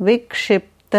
विक्षिप्त